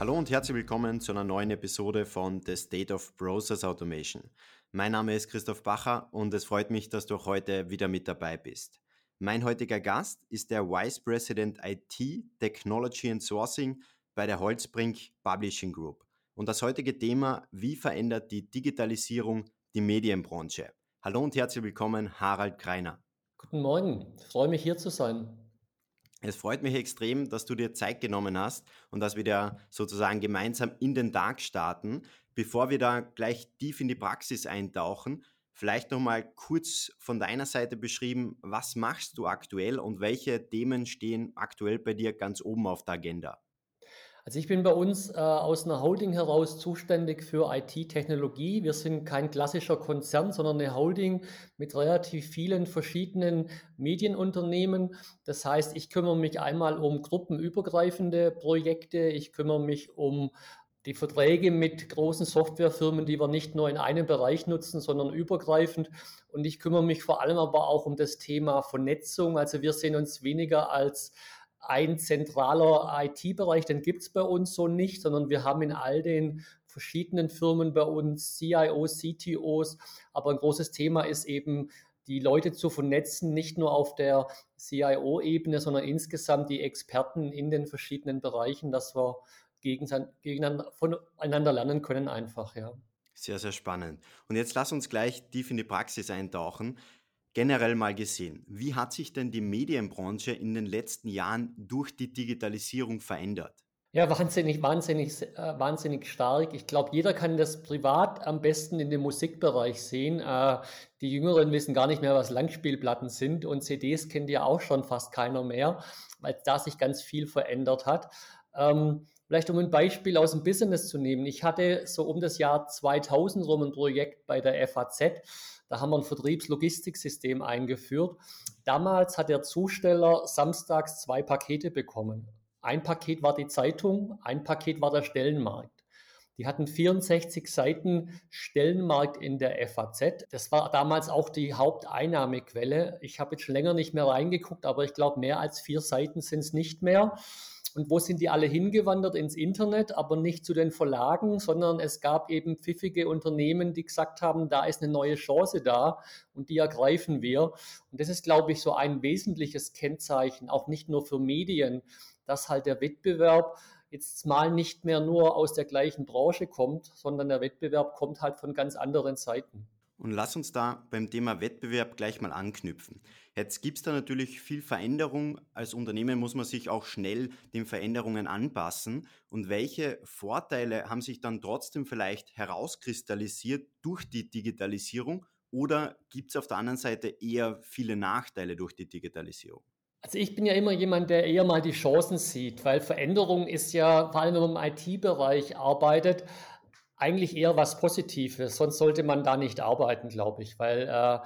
Hallo und herzlich willkommen zu einer neuen Episode von The State of Process Automation. Mein Name ist Christoph Bacher und es freut mich, dass du auch heute wieder mit dabei bist. Mein heutiger Gast ist der Vice President IT, Technology and Sourcing bei der Holzbrink Publishing Group. Und das heutige Thema, wie verändert die Digitalisierung die Medienbranche? Hallo und herzlich willkommen, Harald Kreiner. Guten Morgen, ich freue mich hier zu sein. Es freut mich extrem, dass du dir Zeit genommen hast und dass wir da sozusagen gemeinsam in den Tag starten. Bevor wir da gleich tief in die Praxis eintauchen, vielleicht nochmal kurz von deiner Seite beschrieben, was machst du aktuell und welche Themen stehen aktuell bei dir ganz oben auf der Agenda? Also ich bin bei uns äh, aus einer Holding heraus zuständig für IT-Technologie. Wir sind kein klassischer Konzern, sondern eine Holding mit relativ vielen verschiedenen Medienunternehmen. Das heißt, ich kümmere mich einmal um gruppenübergreifende Projekte. Ich kümmere mich um die Verträge mit großen Softwarefirmen, die wir nicht nur in einem Bereich nutzen, sondern übergreifend. Und ich kümmere mich vor allem aber auch um das Thema Vernetzung. Also wir sehen uns weniger als ein zentraler IT-Bereich, den gibt es bei uns so nicht, sondern wir haben in all den verschiedenen Firmen bei uns CIOs, CTOs, aber ein großes Thema ist eben, die Leute zu vernetzen, nicht nur auf der CIO-Ebene, sondern insgesamt die Experten in den verschiedenen Bereichen, dass wir voneinander lernen können einfach, ja. Sehr, sehr spannend. Und jetzt lass uns gleich tief in die Praxis eintauchen generell mal gesehen, wie hat sich denn die Medienbranche in den letzten Jahren durch die Digitalisierung verändert? Ja, wahnsinnig, wahnsinnig, äh, wahnsinnig stark. Ich glaube, jeder kann das privat am besten in dem Musikbereich sehen. Äh, die Jüngeren wissen gar nicht mehr, was Langspielplatten sind und CDs kennt ja auch schon fast keiner mehr, weil da sich ganz viel verändert hat. Ähm, vielleicht um ein Beispiel aus dem Business zu nehmen. Ich hatte so um das Jahr 2000 rum ein Projekt bei der FAZ da haben wir ein Vertriebslogistiksystem eingeführt. Damals hat der Zusteller samstags zwei Pakete bekommen. Ein Paket war die Zeitung, ein Paket war der Stellenmarkt. Die hatten 64 Seiten Stellenmarkt in der FAZ. Das war damals auch die Haupteinnahmequelle. Ich habe jetzt schon länger nicht mehr reingeguckt, aber ich glaube, mehr als vier Seiten sind es nicht mehr. Und wo sind die alle hingewandert? Ins Internet, aber nicht zu den Verlagen, sondern es gab eben pfiffige Unternehmen, die gesagt haben, da ist eine neue Chance da und die ergreifen wir. Und das ist, glaube ich, so ein wesentliches Kennzeichen, auch nicht nur für Medien, dass halt der Wettbewerb jetzt mal nicht mehr nur aus der gleichen Branche kommt, sondern der Wettbewerb kommt halt von ganz anderen Seiten. Und lass uns da beim Thema Wettbewerb gleich mal anknüpfen. Jetzt gibt es da natürlich viel Veränderung. Als Unternehmen muss man sich auch schnell den Veränderungen anpassen. Und welche Vorteile haben sich dann trotzdem vielleicht herauskristallisiert durch die Digitalisierung? Oder gibt es auf der anderen Seite eher viele Nachteile durch die Digitalisierung? Also ich bin ja immer jemand, der eher mal die Chancen sieht, weil Veränderung ist ja, vor allem wenn man im IT-Bereich arbeitet, eigentlich eher was Positives. Sonst sollte man da nicht arbeiten, glaube ich, weil äh,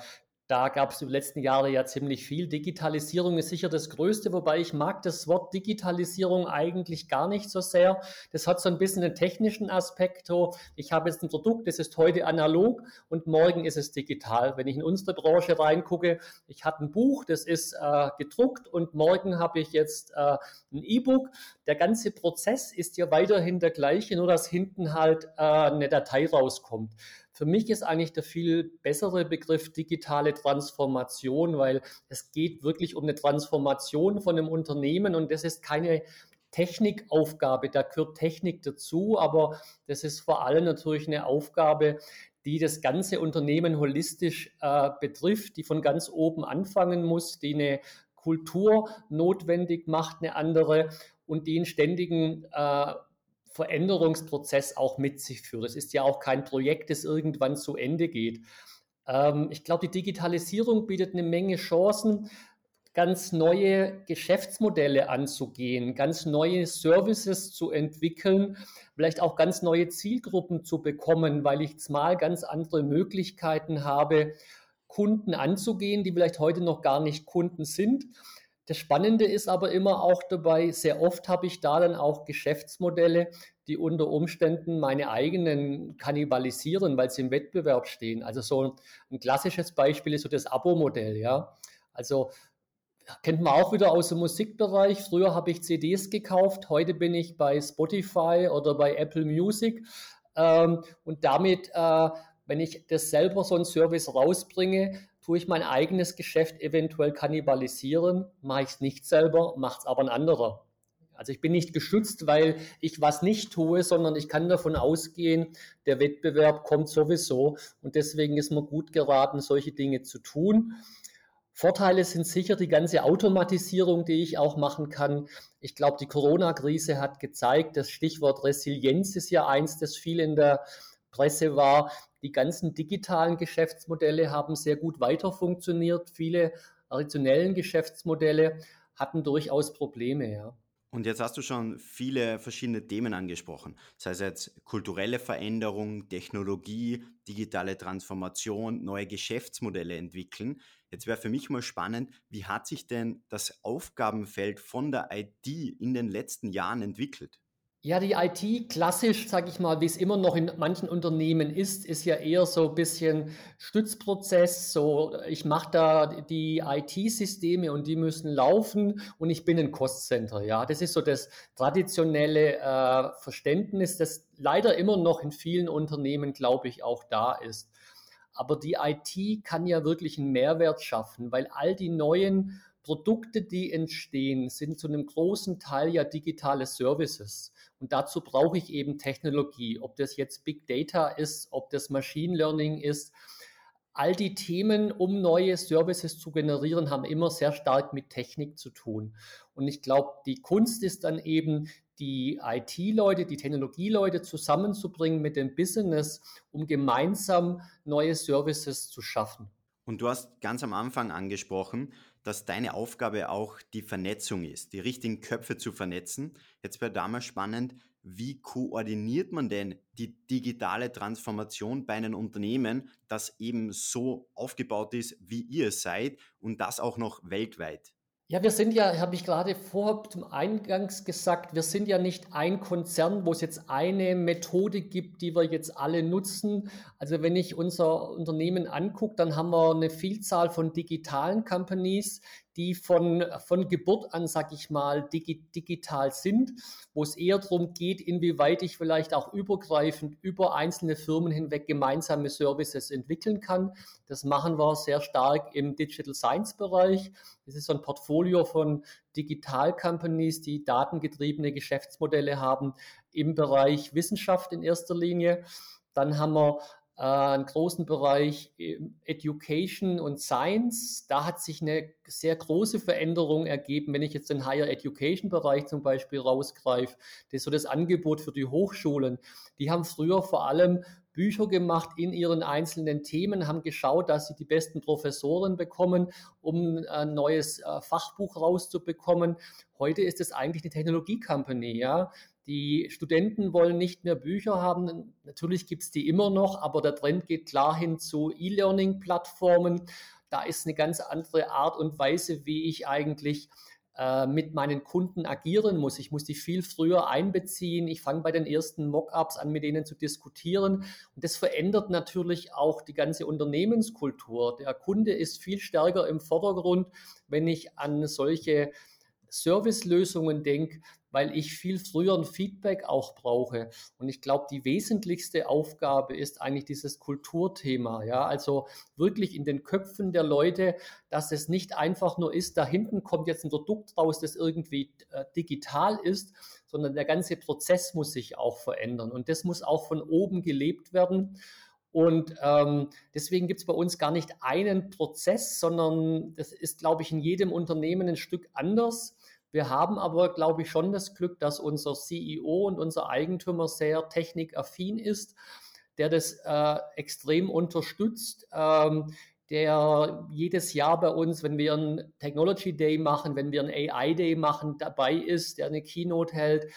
da gab es die letzten Jahre ja ziemlich viel. Digitalisierung ist sicher das Größte, wobei ich mag das Wort Digitalisierung eigentlich gar nicht so sehr. Das hat so ein bisschen einen technischen Aspekt. Ich habe jetzt ein Produkt, das ist heute analog und morgen ist es digital. Wenn ich in unsere Branche reingucke, ich hatte ein Buch, das ist äh, gedruckt und morgen habe ich jetzt äh, ein E-Book. Der ganze Prozess ist ja weiterhin der gleiche, nur dass hinten halt äh, eine Datei rauskommt. Für mich ist eigentlich der viel bessere Begriff digitale Transformation, weil es geht wirklich um eine Transformation von einem Unternehmen und das ist keine Technikaufgabe, da gehört Technik dazu, aber das ist vor allem natürlich eine Aufgabe, die das ganze Unternehmen holistisch äh, betrifft, die von ganz oben anfangen muss, die eine Kultur notwendig macht, eine andere und die einen ständigen äh, Veränderungsprozess auch mit sich führt. Es ist ja auch kein Projekt, das irgendwann zu Ende geht. Ähm, ich glaube, die Digitalisierung bietet eine Menge Chancen, ganz neue Geschäftsmodelle anzugehen, ganz neue Services zu entwickeln, vielleicht auch ganz neue Zielgruppen zu bekommen, weil ich jetzt mal ganz andere Möglichkeiten habe, Kunden anzugehen, die vielleicht heute noch gar nicht Kunden sind das Spannende ist aber immer auch dabei, sehr oft habe ich da dann auch Geschäftsmodelle, die unter Umständen meine eigenen kannibalisieren, weil sie im Wettbewerb stehen. Also so ein klassisches Beispiel ist so das Abo-Modell, ja. Also kennt man auch wieder aus dem Musikbereich. Früher habe ich CDs gekauft, heute bin ich bei Spotify oder bei Apple Music. Ähm, und damit, äh, wenn ich das selber so einen Service rausbringe, tue ich mein eigenes Geschäft eventuell kannibalisieren. Mache ich es nicht selber, macht es aber ein anderer. Also ich bin nicht geschützt, weil ich was nicht tue, sondern ich kann davon ausgehen, der Wettbewerb kommt sowieso. Und deswegen ist mir gut geraten, solche Dinge zu tun. Vorteile sind sicher die ganze Automatisierung, die ich auch machen kann. Ich glaube, die Corona-Krise hat gezeigt, das Stichwort Resilienz ist ja eins, das viel in der Presse war. Die ganzen digitalen Geschäftsmodelle haben sehr gut weiter funktioniert. Viele traditionellen Geschäftsmodelle hatten durchaus Probleme, ja. Und jetzt hast du schon viele verschiedene Themen angesprochen, sei es jetzt kulturelle Veränderung, Technologie, digitale Transformation, neue Geschäftsmodelle entwickeln. Jetzt wäre für mich mal spannend, wie hat sich denn das Aufgabenfeld von der IT in den letzten Jahren entwickelt? Ja, die IT klassisch, sage ich mal, wie es immer noch in manchen Unternehmen ist, ist ja eher so ein bisschen Stützprozess. So, ich mache da die IT-Systeme und die müssen laufen und ich bin ein Cost-Center. Ja, das ist so das traditionelle äh, Verständnis, das leider immer noch in vielen Unternehmen, glaube ich, auch da ist. Aber die IT kann ja wirklich einen Mehrwert schaffen, weil all die neuen Produkte, die entstehen, sind zu einem großen Teil ja digitale Services. Und dazu brauche ich eben Technologie, ob das jetzt Big Data ist, ob das Machine Learning ist. All die Themen, um neue Services zu generieren, haben immer sehr stark mit Technik zu tun. Und ich glaube, die Kunst ist dann eben, die IT-Leute, die Technologieleute zusammenzubringen mit dem Business, um gemeinsam neue Services zu schaffen. Und du hast ganz am Anfang angesprochen, dass deine Aufgabe auch die Vernetzung ist, die richtigen Köpfe zu vernetzen. Jetzt wäre da mal spannend, wie koordiniert man denn die digitale Transformation bei einem Unternehmen, das eben so aufgebaut ist, wie ihr seid und das auch noch weltweit? Ja, wir sind ja, habe ich gerade vor zum Eingangs gesagt, wir sind ja nicht ein Konzern, wo es jetzt eine Methode gibt, die wir jetzt alle nutzen. Also wenn ich unser Unternehmen angucke, dann haben wir eine Vielzahl von digitalen Companies, die von, von Geburt an, sag ich mal, digi digital sind, wo es eher darum geht, inwieweit ich vielleicht auch übergreifend über einzelne Firmen hinweg gemeinsame Services entwickeln kann. Das machen wir sehr stark im Digital Science Bereich. Das ist so ein Portfolio von Digital Companies, die datengetriebene Geschäftsmodelle haben im Bereich Wissenschaft in erster Linie. Dann haben wir einen großen Bereich Education und Science. Da hat sich eine sehr große Veränderung ergeben, wenn ich jetzt den Higher Education Bereich zum Beispiel rausgreife. Das ist so das Angebot für die Hochschulen. Die haben früher vor allem Bücher gemacht in ihren einzelnen Themen, haben geschaut, dass sie die besten Professoren bekommen, um ein neues äh, Fachbuch rauszubekommen. Heute ist es eigentlich eine Technologie-Company, ja. Die Studenten wollen nicht mehr Bücher haben. Natürlich gibt es die immer noch, aber der Trend geht klar hin zu E-Learning-Plattformen. Da ist eine ganz andere Art und Weise, wie ich eigentlich äh, mit meinen Kunden agieren muss. Ich muss die viel früher einbeziehen. Ich fange bei den ersten Mockups an, mit denen zu diskutieren. Und das verändert natürlich auch die ganze Unternehmenskultur. Der Kunde ist viel stärker im Vordergrund, wenn ich an solche Servicelösungen denke, weil ich viel früher ein Feedback auch brauche. Und ich glaube, die wesentlichste Aufgabe ist eigentlich dieses Kulturthema. Ja, also wirklich in den Köpfen der Leute, dass es nicht einfach nur ist, da hinten kommt jetzt ein Produkt raus, das irgendwie äh, digital ist, sondern der ganze Prozess muss sich auch verändern. Und das muss auch von oben gelebt werden. Und ähm, deswegen gibt es bei uns gar nicht einen Prozess, sondern das ist, glaube ich, in jedem Unternehmen ein Stück anders. Wir haben aber, glaube ich, schon das Glück, dass unser CEO und unser Eigentümer sehr technikaffin ist, der das äh, extrem unterstützt. Ähm, der jedes Jahr bei uns, wenn wir einen Technology Day machen, wenn wir einen AI Day machen, dabei ist, der eine Keynote hält,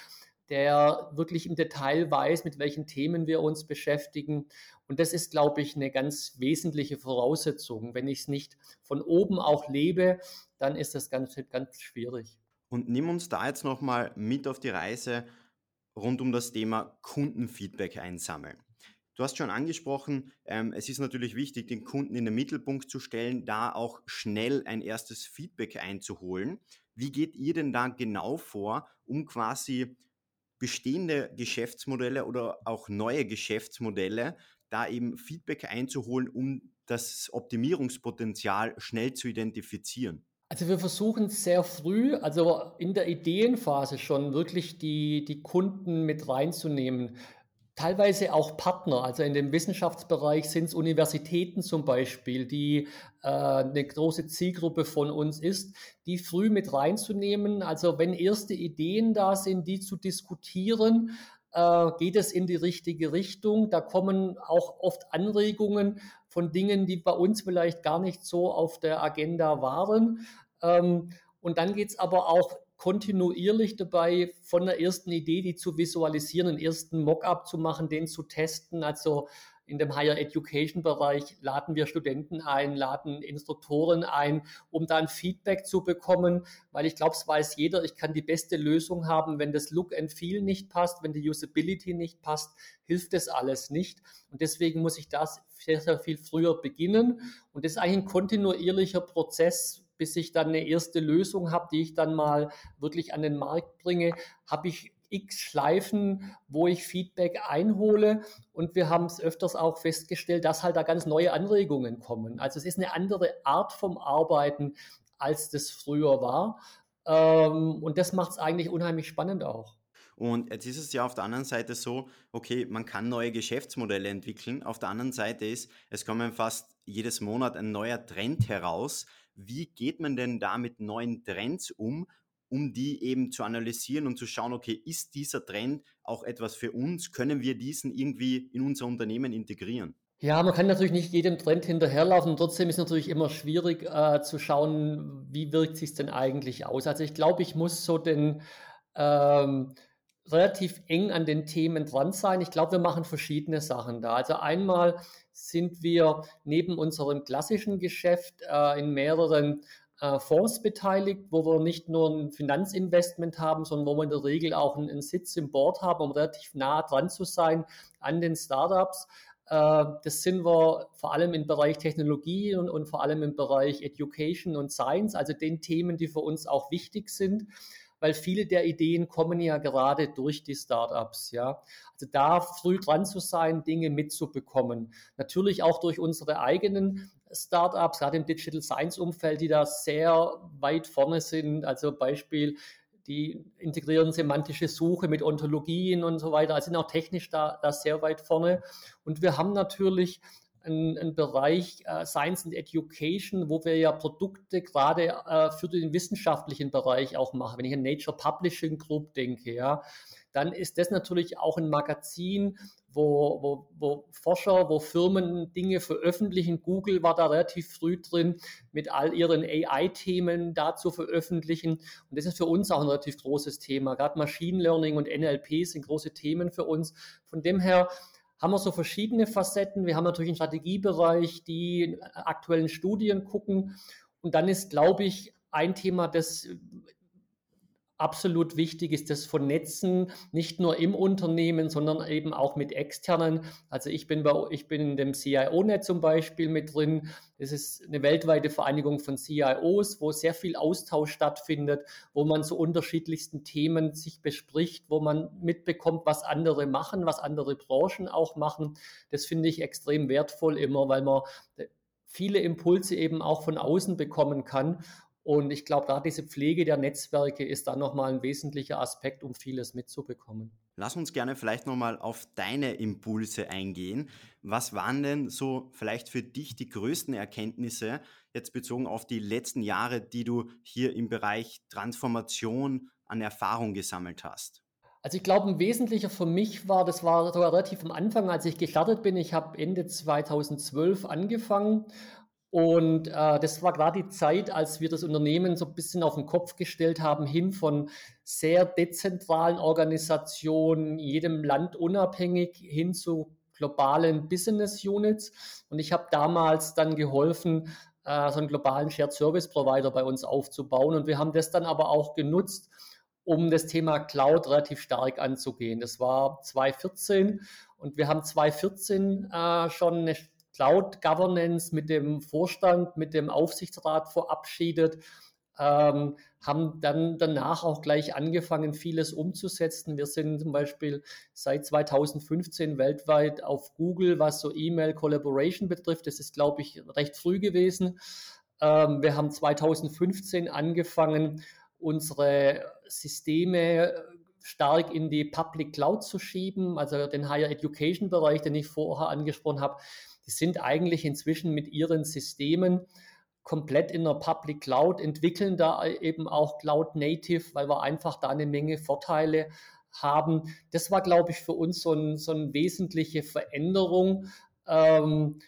der wirklich im Detail weiß, mit welchen Themen wir uns beschäftigen. Und das ist, glaube ich, eine ganz wesentliche Voraussetzung. Wenn ich es nicht von oben auch lebe, dann ist das ganz, ganz schwierig. Und nimm uns da jetzt nochmal mit auf die Reise rund um das Thema Kundenfeedback einsammeln. Du hast schon angesprochen, ähm, es ist natürlich wichtig, den Kunden in den Mittelpunkt zu stellen, da auch schnell ein erstes Feedback einzuholen. Wie geht ihr denn da genau vor, um quasi bestehende Geschäftsmodelle oder auch neue Geschäftsmodelle da eben Feedback einzuholen, um das Optimierungspotenzial schnell zu identifizieren? Also wir versuchen sehr früh, also in der Ideenphase schon wirklich die, die Kunden mit reinzunehmen. Teilweise auch Partner, also in dem Wissenschaftsbereich sind es Universitäten zum Beispiel, die äh, eine große Zielgruppe von uns ist, die früh mit reinzunehmen. Also wenn erste Ideen da sind, die zu diskutieren, äh, geht es in die richtige Richtung. Da kommen auch oft Anregungen von Dingen, die bei uns vielleicht gar nicht so auf der Agenda waren. Ähm, und dann geht es aber auch kontinuierlich dabei, von der ersten Idee, die zu visualisieren, einen ersten Mockup zu machen, den zu testen. Also in dem Higher Education Bereich laden wir Studenten ein, laden Instruktoren ein, um dann Feedback zu bekommen, weil ich glaube, es weiß jeder, ich kann die beste Lösung haben, wenn das Look and Feel nicht passt, wenn die Usability nicht passt, hilft das alles nicht. Und deswegen muss ich das sehr, sehr viel früher beginnen. Und das ist eigentlich ein kontinuierlicher Prozess, bis ich dann eine erste Lösung habe, die ich dann mal wirklich an den Markt bringe, habe ich x Schleifen, wo ich Feedback einhole. Und wir haben es öfters auch festgestellt, dass halt da ganz neue Anregungen kommen. Also es ist eine andere Art vom Arbeiten, als das früher war. Ähm, und das macht es eigentlich unheimlich spannend auch. Und jetzt ist es ja auf der anderen Seite so, okay, man kann neue Geschäftsmodelle entwickeln. Auf der anderen Seite ist, es kommen fast jedes Monat ein neuer Trend heraus. Wie geht man denn da mit neuen Trends um, um die eben zu analysieren und zu schauen, okay, ist dieser Trend auch etwas für uns? Können wir diesen irgendwie in unser Unternehmen integrieren? Ja, man kann natürlich nicht jedem Trend hinterherlaufen. Trotzdem ist es natürlich immer schwierig äh, zu schauen, wie wirkt sich denn eigentlich aus. Also ich glaube, ich muss so den ähm, relativ eng an den Themen dran sein. Ich glaube, wir machen verschiedene Sachen da. Also einmal sind wir neben unserem klassischen Geschäft äh, in mehreren äh, Fonds beteiligt, wo wir nicht nur ein Finanzinvestment haben, sondern wo wir in der Regel auch einen, einen Sitz im Board haben, um relativ nah dran zu sein an den Startups. Äh, das sind wir vor allem im Bereich Technologie und, und vor allem im Bereich Education und Science, also den Themen, die für uns auch wichtig sind weil viele der Ideen kommen ja gerade durch die Startups, ja. Also da früh dran zu sein, Dinge mitzubekommen. Natürlich auch durch unsere eigenen Startups, gerade im Digital Science Umfeld, die da sehr weit vorne sind. Also Beispiel, die integrieren semantische Suche mit Ontologien und so weiter, also sind auch technisch da, da sehr weit vorne. Und wir haben natürlich ein, ein Bereich äh, Science and Education, wo wir ja Produkte gerade äh, für den wissenschaftlichen Bereich auch machen. Wenn ich an Nature Publishing Group denke, ja, dann ist das natürlich auch ein Magazin, wo, wo, wo Forscher, wo Firmen Dinge veröffentlichen. Google war da relativ früh drin, mit all ihren AI-Themen da zu veröffentlichen. Und das ist für uns auch ein relativ großes Thema. Gerade Machine Learning und NLP sind große Themen für uns. Von dem her haben wir so verschiedene Facetten. Wir haben natürlich einen Strategiebereich, die aktuellen Studien gucken. Und dann ist, glaube ich, ein Thema, das absolut wichtig ist das Vernetzen, nicht nur im Unternehmen, sondern eben auch mit externen. Also ich bin, bei, ich bin in dem CIO-Net zum Beispiel mit drin. Es ist eine weltweite Vereinigung von CIOs, wo sehr viel Austausch stattfindet, wo man zu unterschiedlichsten Themen sich bespricht, wo man mitbekommt, was andere machen, was andere Branchen auch machen. Das finde ich extrem wertvoll immer, weil man viele Impulse eben auch von außen bekommen kann und ich glaube, da diese Pflege der Netzwerke ist dann nochmal ein wesentlicher Aspekt, um vieles mitzubekommen. Lass uns gerne vielleicht nochmal auf deine Impulse eingehen. Was waren denn so vielleicht für dich die größten Erkenntnisse, jetzt bezogen auf die letzten Jahre, die du hier im Bereich Transformation an Erfahrung gesammelt hast? Also ich glaube, ein wesentlicher für mich war, das war relativ am Anfang, als ich gestartet bin. Ich habe Ende 2012 angefangen und äh, das war gerade die Zeit, als wir das Unternehmen so ein bisschen auf den Kopf gestellt haben, hin von sehr dezentralen Organisationen, jedem Land unabhängig, hin zu globalen Business Units. Und ich habe damals dann geholfen, äh, so einen globalen Shared Service Provider bei uns aufzubauen. Und wir haben das dann aber auch genutzt, um das Thema Cloud relativ stark anzugehen. Das war 2014 und wir haben 2014 äh, schon eine Cloud Governance mit dem Vorstand, mit dem Aufsichtsrat verabschiedet, ähm, haben dann danach auch gleich angefangen, vieles umzusetzen. Wir sind zum Beispiel seit 2015 weltweit auf Google, was so E-Mail Collaboration betrifft. Das ist, glaube ich, recht früh gewesen. Ähm, wir haben 2015 angefangen, unsere Systeme stark in die Public Cloud zu schieben, also den Higher Education Bereich, den ich vorher angesprochen habe. Die sind eigentlich inzwischen mit ihren Systemen komplett in der Public Cloud, entwickeln da eben auch Cloud Native, weil wir einfach da eine Menge Vorteile haben. Das war, glaube ich, für uns so, ein, so eine wesentliche Veränderung. Ähm,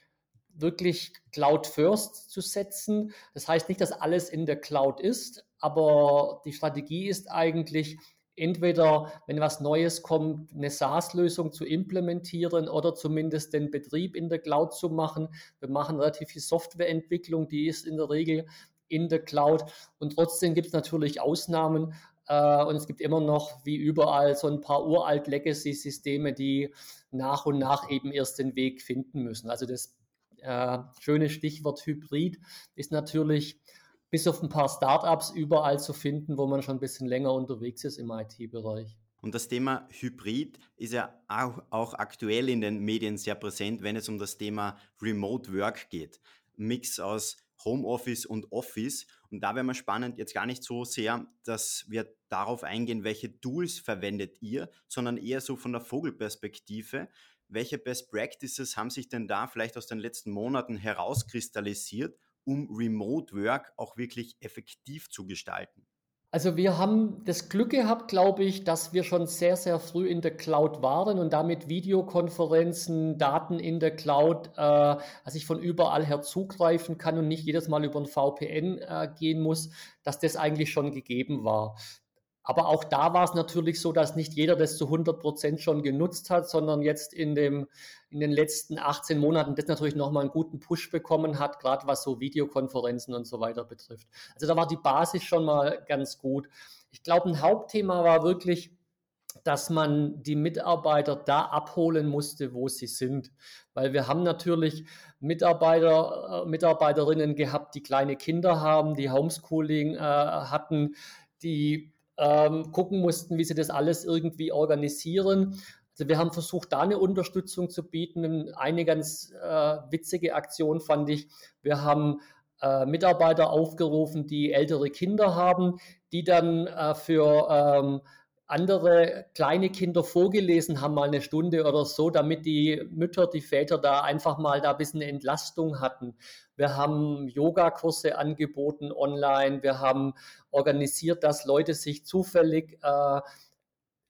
wirklich Cloud First zu setzen. Das heißt nicht, dass alles in der Cloud ist, aber die Strategie ist eigentlich, entweder, wenn was Neues kommt, eine SaaS-Lösung zu implementieren oder zumindest den Betrieb in der Cloud zu machen. Wir machen relativ viel Softwareentwicklung, die ist in der Regel in der Cloud. Und trotzdem gibt es natürlich Ausnahmen. Äh, und es gibt immer noch, wie überall, so ein paar uralt Legacy-Systeme, die nach und nach eben erst den Weg finden müssen. Also das äh, schöne Stichwort Hybrid ist natürlich bis auf ein paar Startups überall zu finden, wo man schon ein bisschen länger unterwegs ist im IT-Bereich. Und das Thema Hybrid ist ja auch, auch, aktuell in den Medien sehr präsent, wenn es um das Thema Remote Work geht. Mix aus Homeoffice und Office. Und da wäre mal spannend, jetzt gar nicht so sehr, dass wir darauf eingehen, welche Tools verwendet ihr, sondern eher so von der Vogelperspektive. Welche Best Practices haben sich denn da vielleicht aus den letzten Monaten herauskristallisiert um Remote Work auch wirklich effektiv zu gestalten? Also wir haben das Glück gehabt, glaube ich, dass wir schon sehr, sehr früh in der Cloud waren und damit Videokonferenzen, Daten in der Cloud, äh, dass ich von überall her zugreifen kann und nicht jedes Mal über ein VPN äh, gehen muss, dass das eigentlich schon gegeben war. Aber auch da war es natürlich so, dass nicht jeder das zu 100 Prozent schon genutzt hat, sondern jetzt in, dem, in den letzten 18 Monaten das natürlich nochmal einen guten Push bekommen hat, gerade was so Videokonferenzen und so weiter betrifft. Also da war die Basis schon mal ganz gut. Ich glaube, ein Hauptthema war wirklich, dass man die Mitarbeiter da abholen musste, wo sie sind. Weil wir haben natürlich Mitarbeiter, äh, Mitarbeiterinnen gehabt, die kleine Kinder haben, die Homeschooling äh, hatten, die ähm, gucken mussten, wie sie das alles irgendwie organisieren. Also wir haben versucht, da eine Unterstützung zu bieten. Eine ganz äh, witzige Aktion fand ich. Wir haben äh, Mitarbeiter aufgerufen, die ältere Kinder haben, die dann äh, für ähm, andere kleine Kinder vorgelesen haben, mal eine Stunde oder so, damit die Mütter, die Väter da einfach mal da ein bisschen Entlastung hatten. Wir haben Yogakurse angeboten online. Wir haben organisiert, dass Leute sich zufällig äh,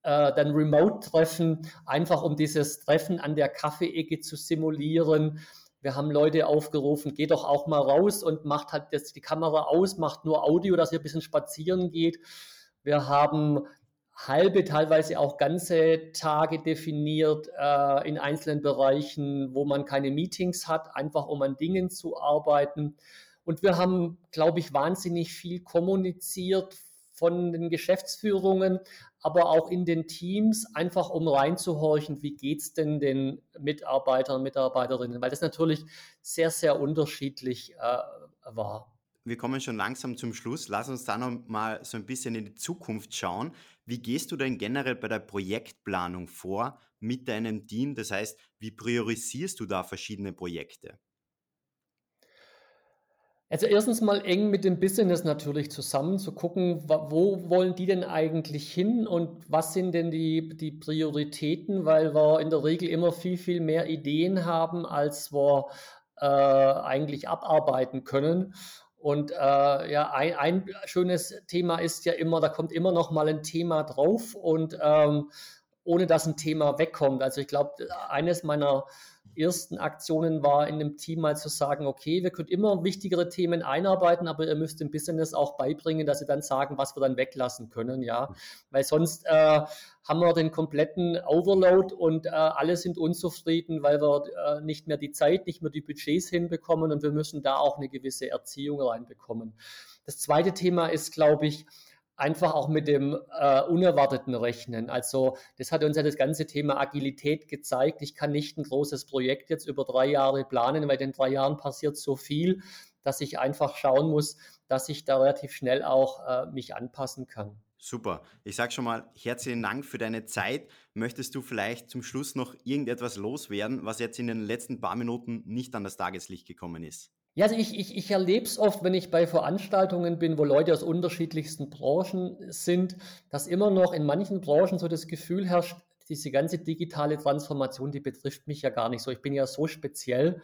äh, dann remote treffen, einfach um dieses Treffen an der Kaffeeecke zu simulieren. Wir haben Leute aufgerufen, geht doch auch mal raus und macht halt jetzt die Kamera aus, macht nur Audio, dass ihr ein bisschen spazieren geht. Wir haben halbe, teilweise auch ganze Tage definiert äh, in einzelnen Bereichen, wo man keine Meetings hat, einfach um an Dingen zu arbeiten. Und wir haben, glaube ich, wahnsinnig viel kommuniziert von den Geschäftsführungen, aber auch in den Teams, einfach um reinzuhorchen, wie geht es denn den Mitarbeitern Mitarbeiterinnen, weil das natürlich sehr, sehr unterschiedlich äh, war wir kommen schon langsam zum Schluss. Lass uns da noch mal so ein bisschen in die Zukunft schauen. Wie gehst du denn generell bei der Projektplanung vor mit deinem Team? Das heißt, wie priorisierst du da verschiedene Projekte? Also erstens mal eng mit dem Business natürlich zusammen zu gucken, wo wollen die denn eigentlich hin und was sind denn die, die Prioritäten, weil wir in der Regel immer viel, viel mehr Ideen haben, als wir äh, eigentlich abarbeiten können. Und äh, ja, ein, ein, schönes Thema ist ja immer, da kommt immer noch mal ein Thema drauf. Und ähm, ohne dass ein Thema wegkommt. Also ich glaube, eines meiner ersten Aktionen war in dem Team mal zu sagen, okay, wir können immer wichtigere Themen einarbeiten, aber ihr müsst dem Business auch beibringen, dass sie dann sagen, was wir dann weglassen können, ja. Weil sonst äh, haben wir den kompletten Overload und äh, alle sind unzufrieden, weil wir äh, nicht mehr die Zeit, nicht mehr die Budgets hinbekommen und wir müssen da auch eine gewisse Erziehung reinbekommen. Das zweite Thema ist, glaube ich, einfach auch mit dem äh, Unerwarteten rechnen. Also das hat uns ja das ganze Thema Agilität gezeigt. Ich kann nicht ein großes Projekt jetzt über drei Jahre planen, weil in drei Jahren passiert so viel, dass ich einfach schauen muss, dass ich da relativ schnell auch äh, mich anpassen kann. Super. Ich sage schon mal herzlichen Dank für deine Zeit. Möchtest du vielleicht zum Schluss noch irgendetwas loswerden, was jetzt in den letzten paar Minuten nicht an das Tageslicht gekommen ist? Ja, also ich, ich, ich erlebe es oft, wenn ich bei Veranstaltungen bin, wo Leute aus unterschiedlichsten Branchen sind, dass immer noch in manchen Branchen so das Gefühl herrscht, diese ganze digitale Transformation, die betrifft mich ja gar nicht so. Ich bin ja so speziell.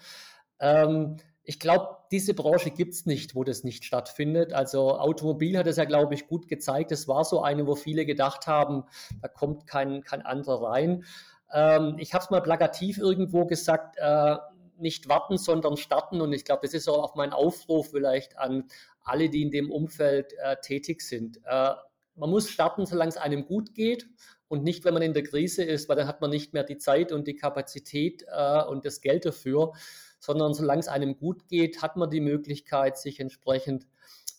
Ähm, ich glaube, diese Branche gibt es nicht, wo das nicht stattfindet. Also Automobil hat es ja, glaube ich, gut gezeigt. Es war so eine, wo viele gedacht haben, da kommt kein, kein anderer rein. Ähm, ich habe es mal plakativ irgendwo gesagt, äh, nicht warten, sondern starten. Und ich glaube, das ist auch mein Aufruf vielleicht an alle, die in dem Umfeld äh, tätig sind. Äh, man muss starten, solange es einem gut geht und nicht, wenn man in der Krise ist, weil dann hat man nicht mehr die Zeit und die Kapazität äh, und das Geld dafür, sondern solange es einem gut geht, hat man die Möglichkeit, sich entsprechend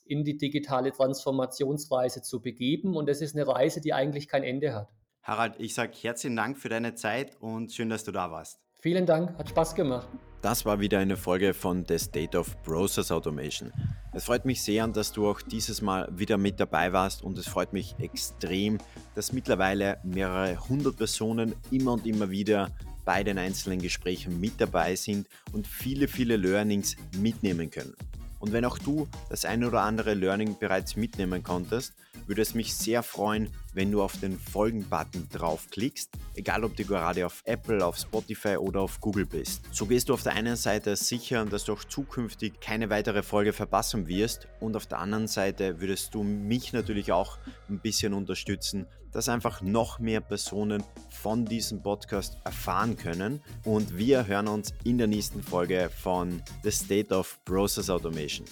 in die digitale Transformationsreise zu begeben. Und das ist eine Reise, die eigentlich kein Ende hat. Harald, ich sage herzlichen Dank für deine Zeit und schön, dass du da warst. Vielen Dank, hat Spaß gemacht. Das war wieder eine Folge von The State of Process Automation. Es freut mich sehr, dass du auch dieses Mal wieder mit dabei warst und es freut mich extrem, dass mittlerweile mehrere hundert Personen immer und immer wieder bei den einzelnen Gesprächen mit dabei sind und viele, viele Learnings mitnehmen können. Und wenn auch du das ein oder andere Learning bereits mitnehmen konntest, würde es mich sehr freuen, wenn du auf den Folgen-Button draufklickst, egal ob du gerade auf Apple, auf Spotify oder auf Google bist. So gehst du auf der einen Seite sicher, dass du auch zukünftig keine weitere Folge verpassen wirst und auf der anderen Seite würdest du mich natürlich auch ein bisschen unterstützen, dass einfach noch mehr Personen von diesem Podcast erfahren können. Und wir hören uns in der nächsten Folge von The State of Process Automation.